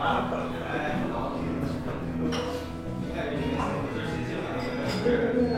哎，好。你看，你看，我们这儿先进了。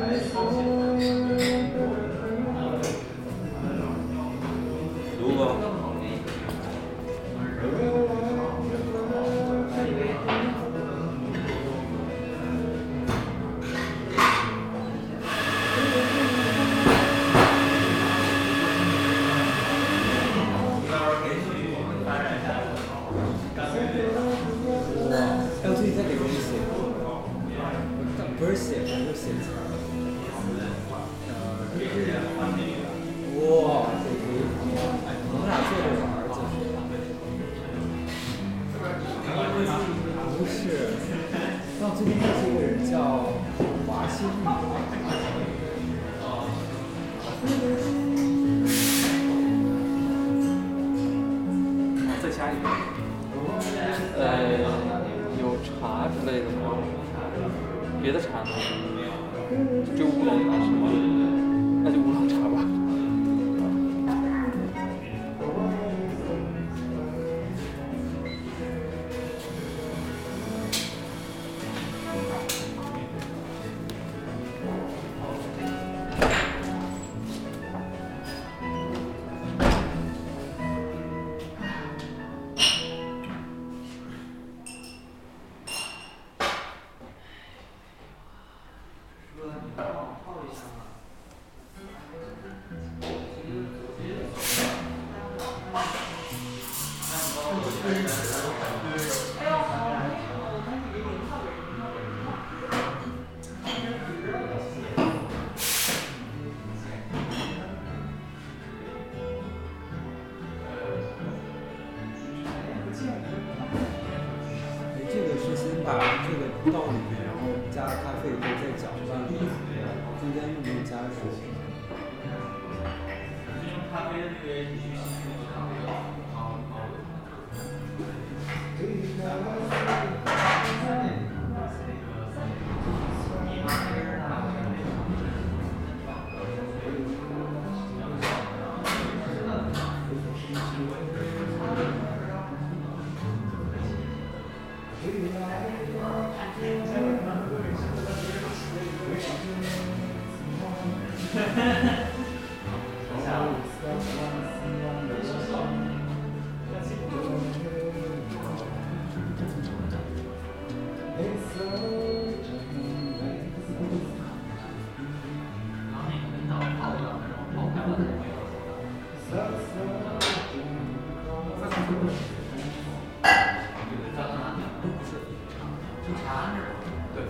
对，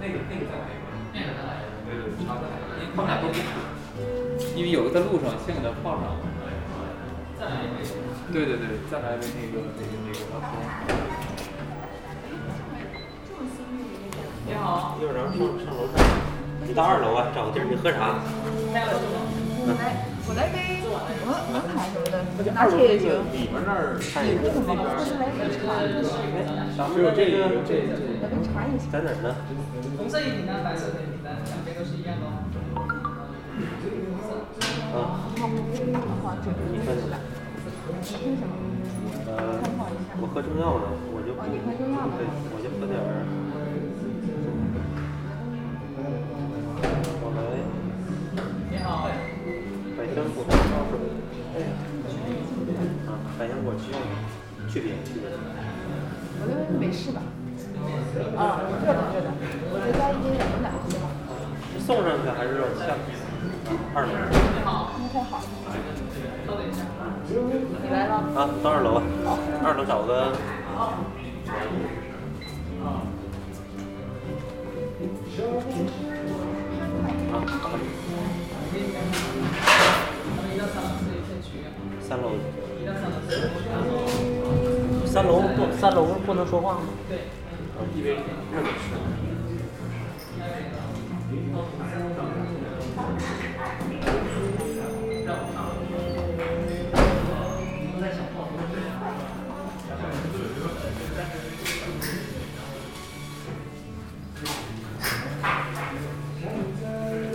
那个那个再来一个，那个再来一个，对对，茶再来一个，因为他们俩都不因为有个在路上，先给它放上。再来一杯。对对对，再来一杯那个那个那个老头。你好，一会儿咱们上上楼上，你到二楼啊，找个地儿你喝茶。我来，我来杯摩摩卡什么的，拿铁也行。你们那儿看为什么？或是来杯茶，只有这个有这个。来杯茶也行。在哪儿呢？红色一饼单，白色一饼单，两杯都是一样的哦。啊，好，我好，这个你喝什么？呃，我喝中药的，我就喝我就喝点儿。啊，百香果需要去冰去冰。我觉得没事吧。啊，热的。热的，我再加一杯冷的，行吗？是送上去还是下？二楼好。那太好了。你来了。啊，到二楼啊。二楼找个。楼不，不能说话吗？哎，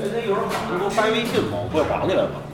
那有人晚上给我发微信吗？我不还你来吧。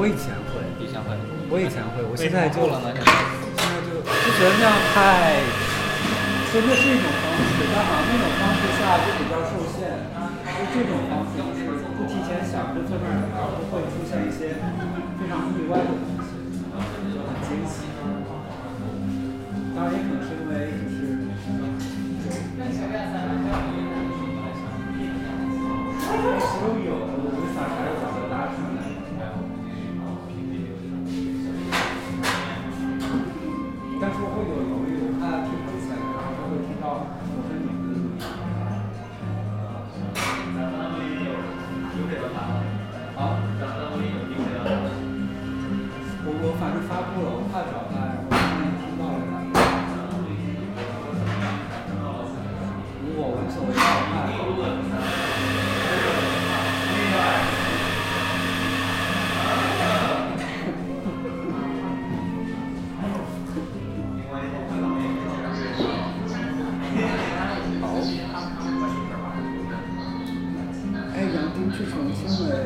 我以前会，以前会，我以前会，我现在就了呢？现在就就觉得那样太，真的是一种方式，但好像那种方式下就比较受限。就这种方式，就是不提前想就坐这儿聊，会出现一些非常意外的去重庆了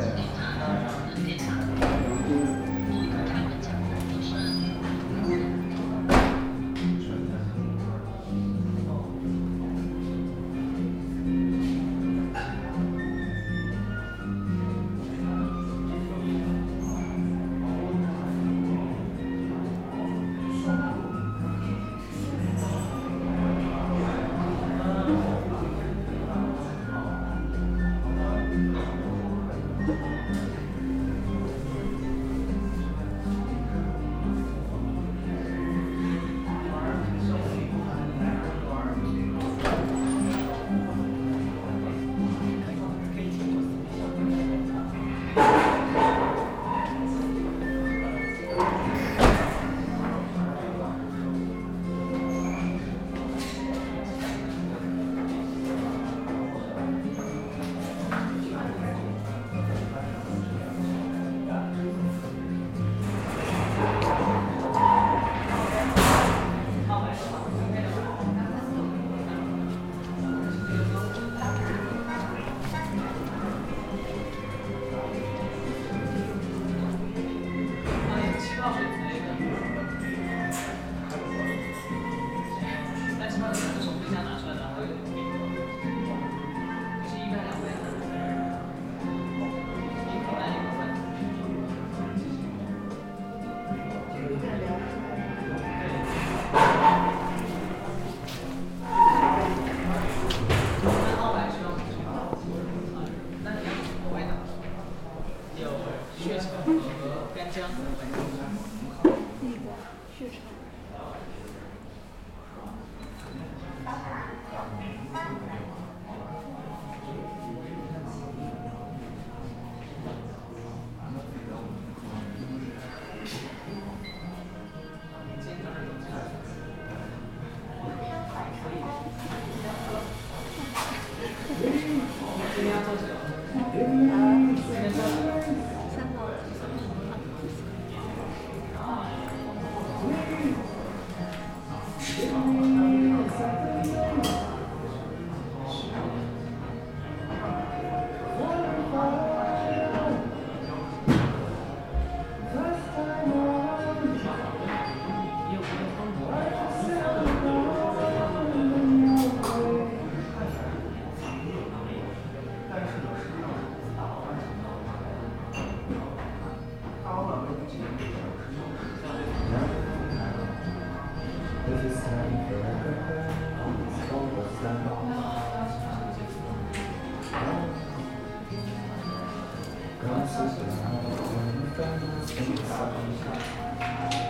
Thank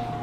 you.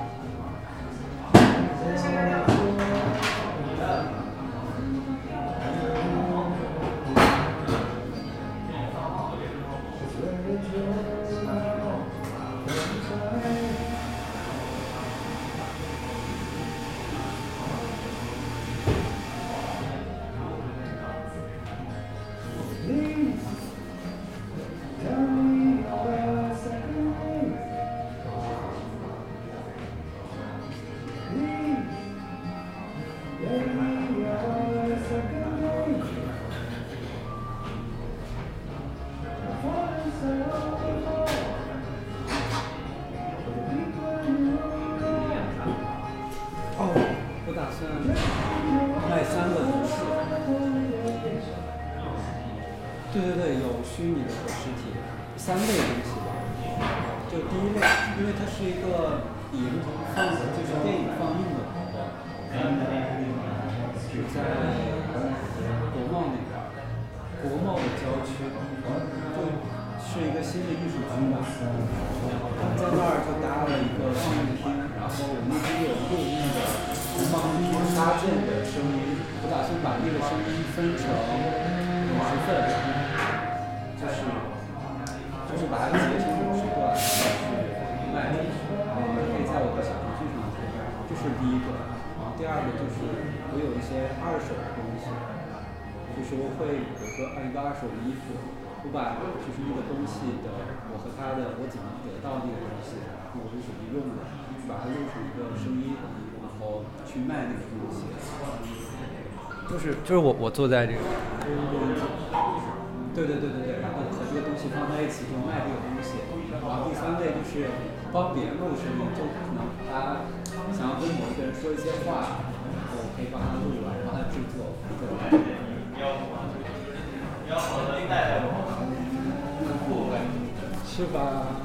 把它截成五十段，去卖出去，然后可以在我的小程序上做，这是第一个。然后第二个就是我有一些二手的东西，就是我会有个一个二手的衣服。我把就是那个东西的，我和他的我怎么得到那个东西，我是怎么用的，把它录成一个声音，然后去卖那个东西。就是就是我我坐在这个，对对对对对，然后和这个东西放在一起就卖这个东西。然后第三类就是帮别人录声音，就可能他想要跟某一个人说一些话，我可以帮他录完，帮他制作。是吧？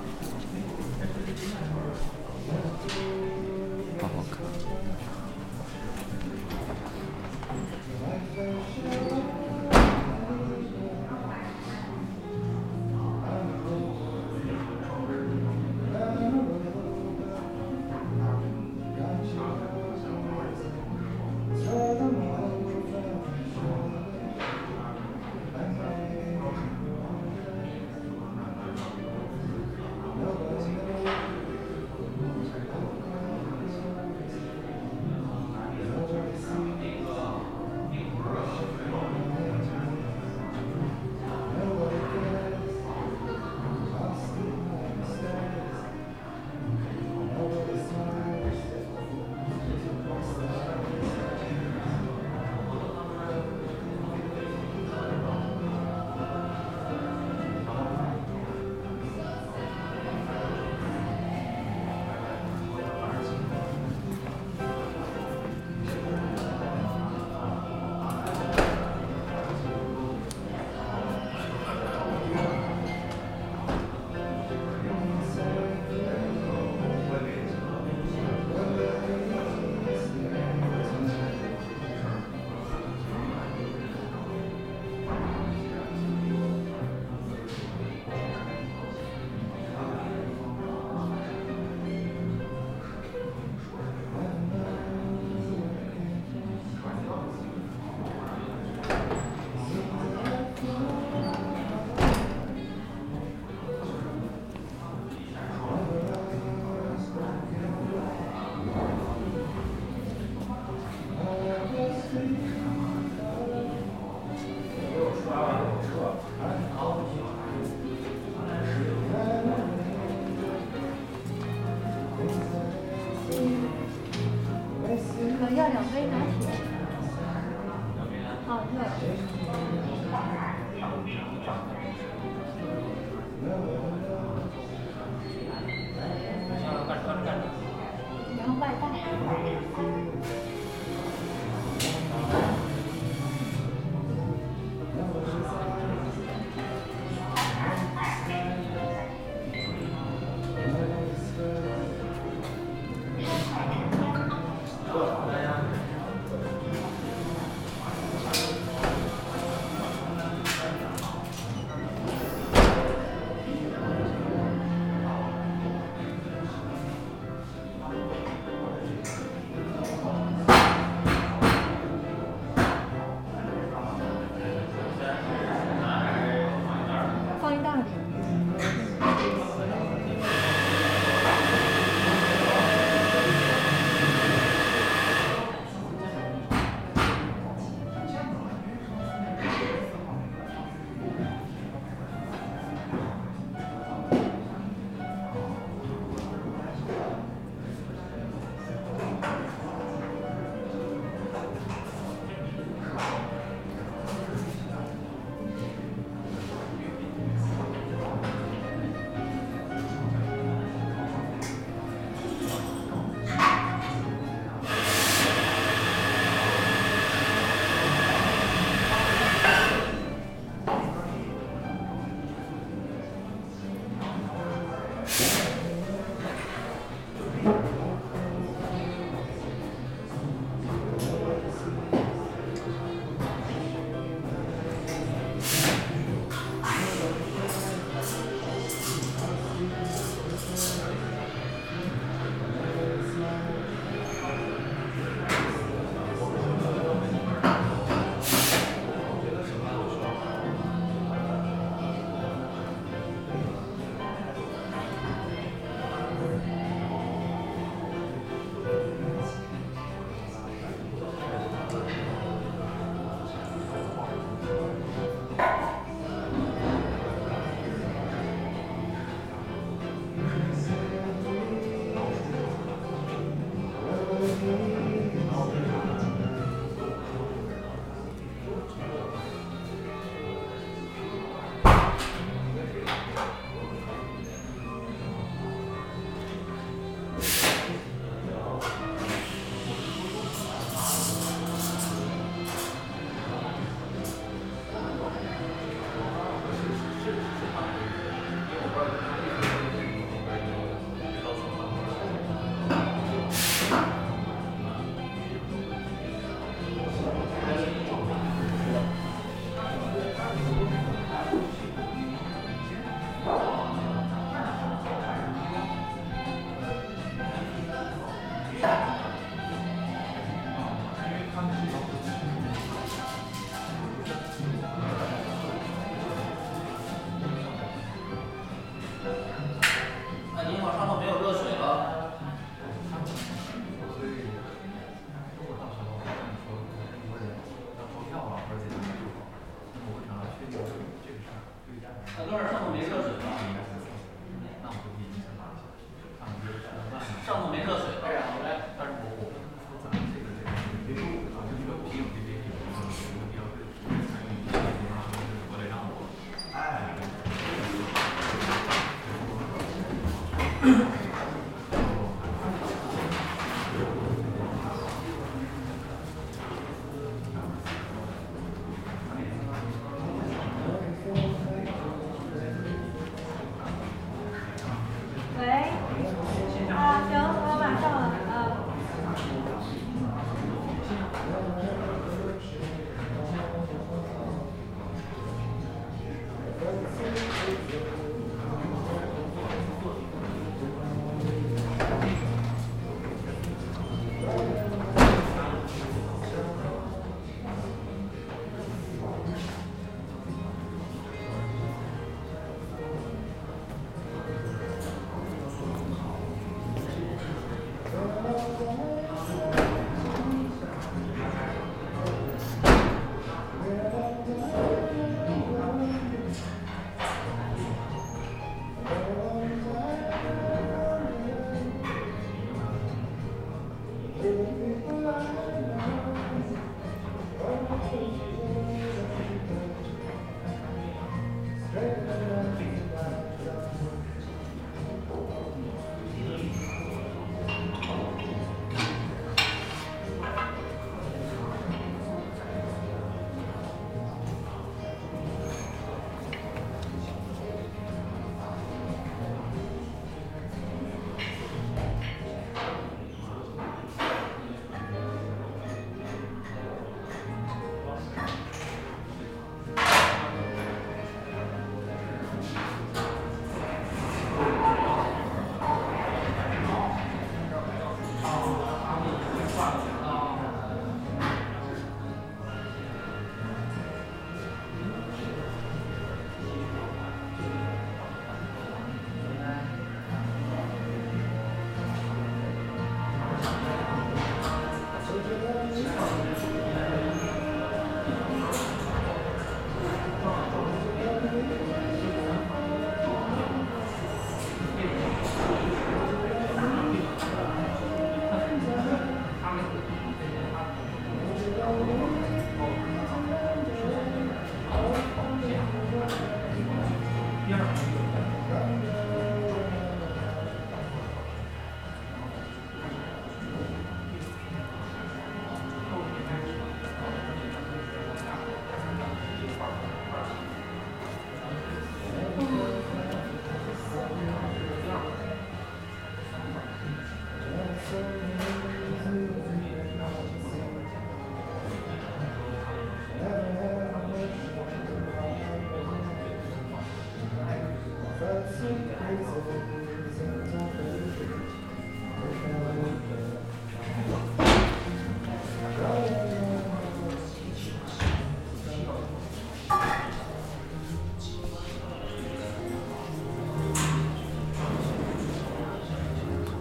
Amém.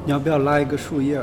你要不要拉一个树叶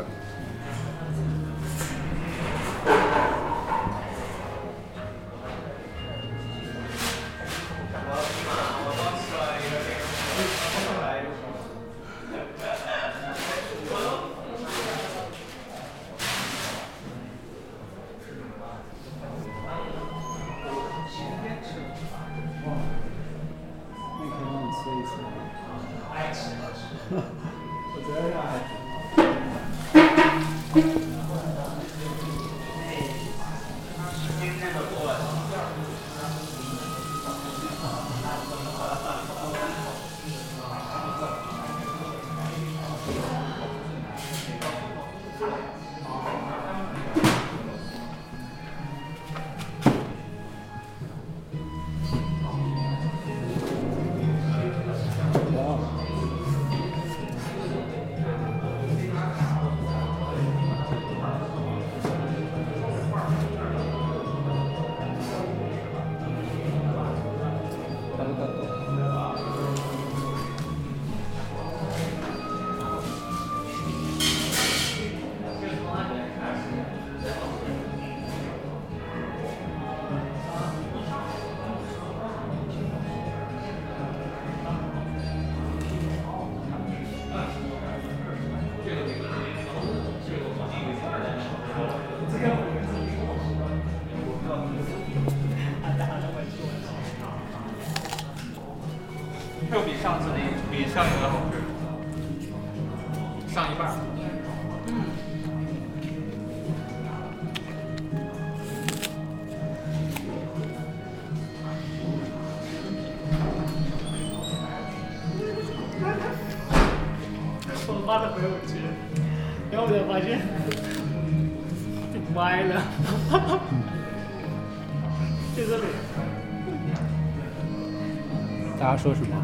大家说什么？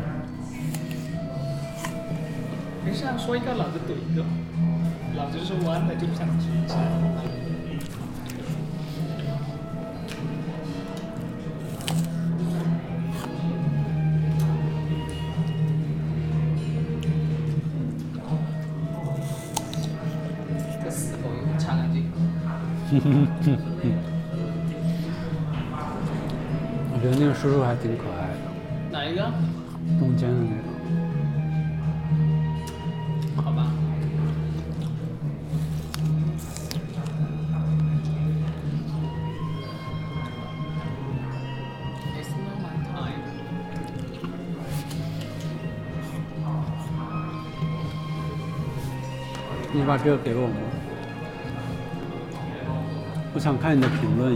没事啊，说一个老子怼一个，老子是弯的就不想举起来。这死狗又插干净。还挺可爱的，哪一个？中间的那个。好吧。你把这个给我吗？我想看你的评论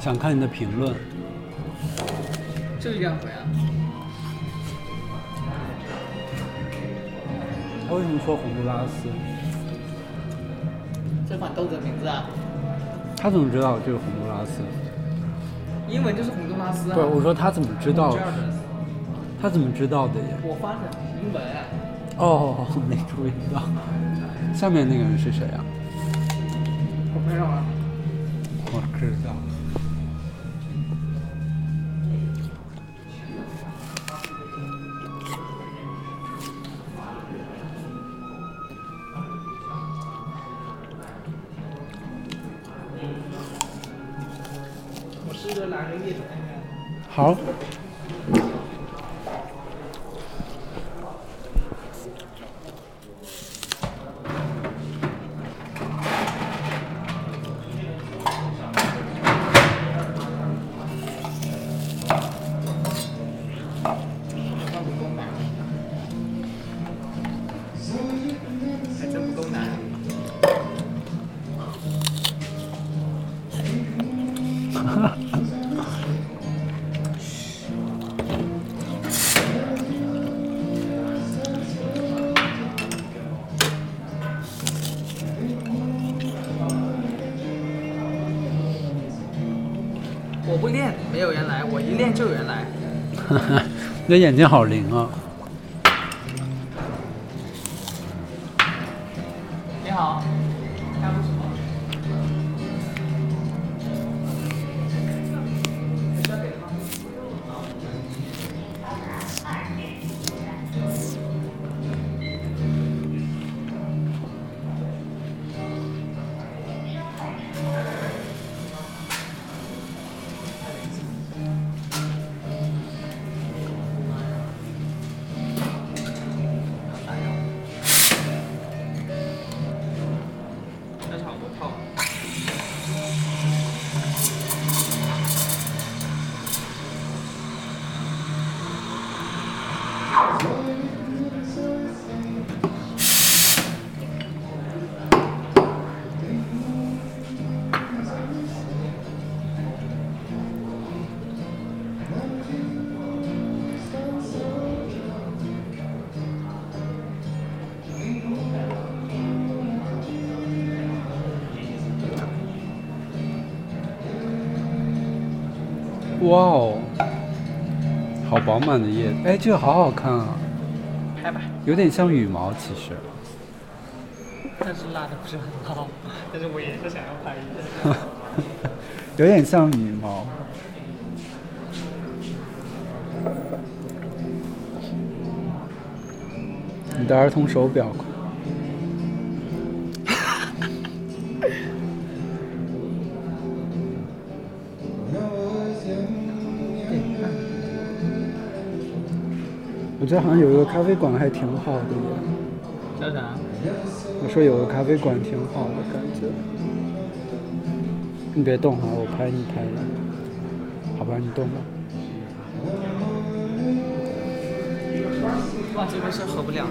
想看你的评论。这个样回啊。他为什么说洪都拉斯？这款豆子的名字啊，他怎么知道这是洪都拉斯？英文就是洪都拉斯啊。对，我说他怎么知道他怎么知道的呀？我发的英文啊。哦，没注意到。下面那个人是谁啊？好。你的眼睛好灵啊！哇哦，好饱满的叶子，哎，这个好好看啊，拍吧。有点像羽毛，其实。但是拉的不是很好，但是我也是想要拍一下。有点像羽毛。你的儿童手表。我觉得好像有一个咖啡馆还挺好的耶。叫啥？我说有个咖啡馆挺好的感觉。你别动哈，我拍你拍的。好吧，你动吧。哇，这边是合不了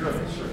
Good. Sure.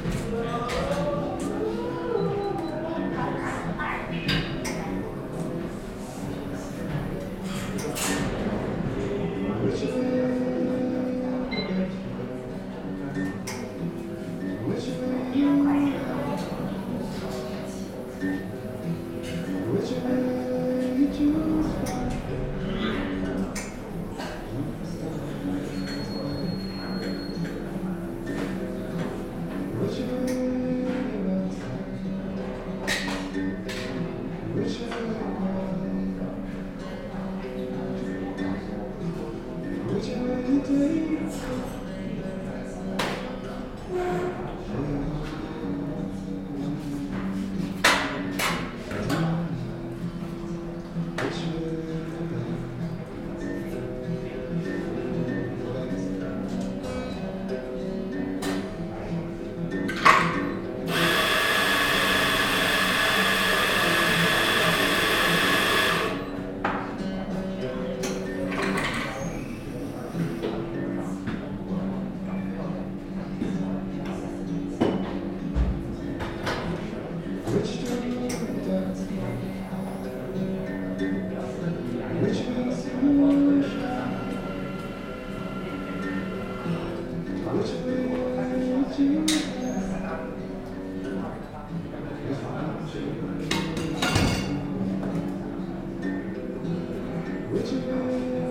you.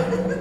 Ha ha ha!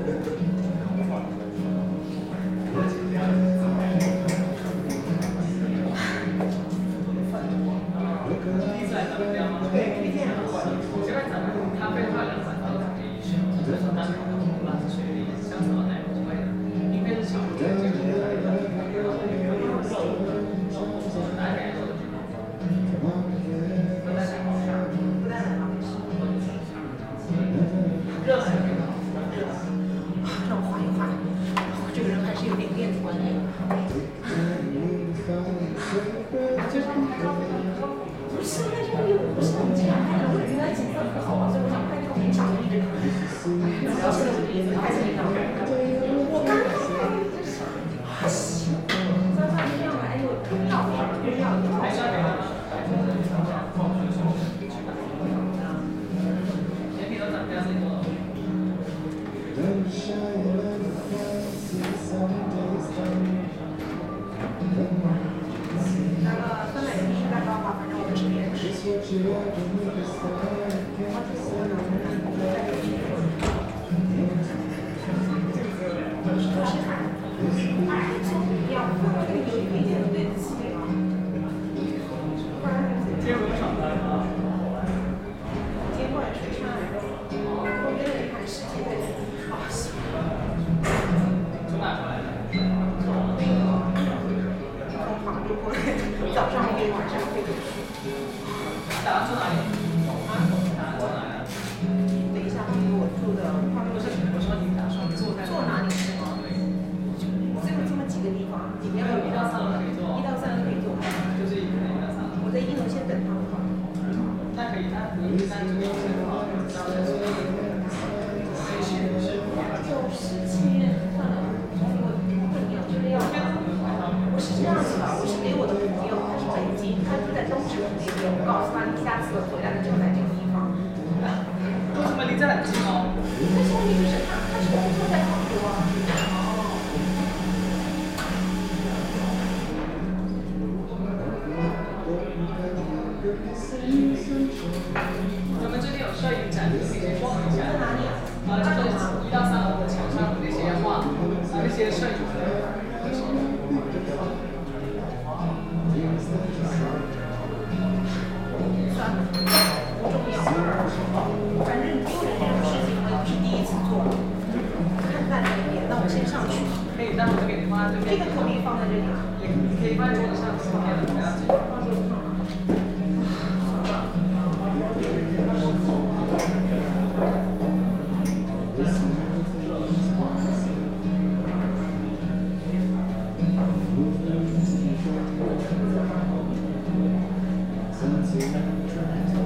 Sim.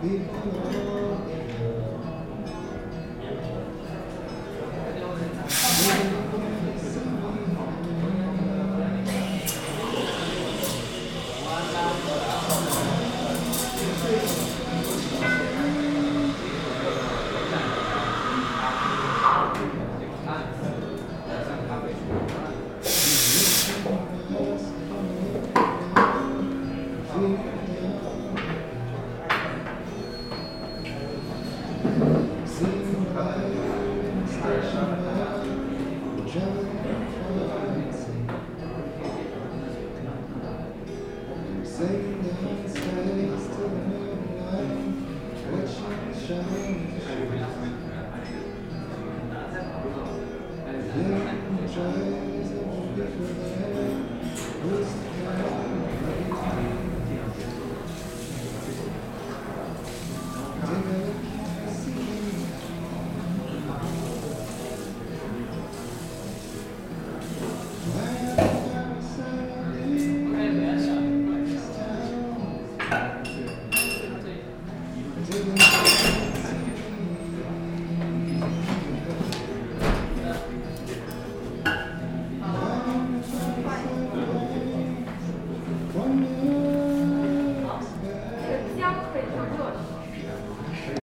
Thank you.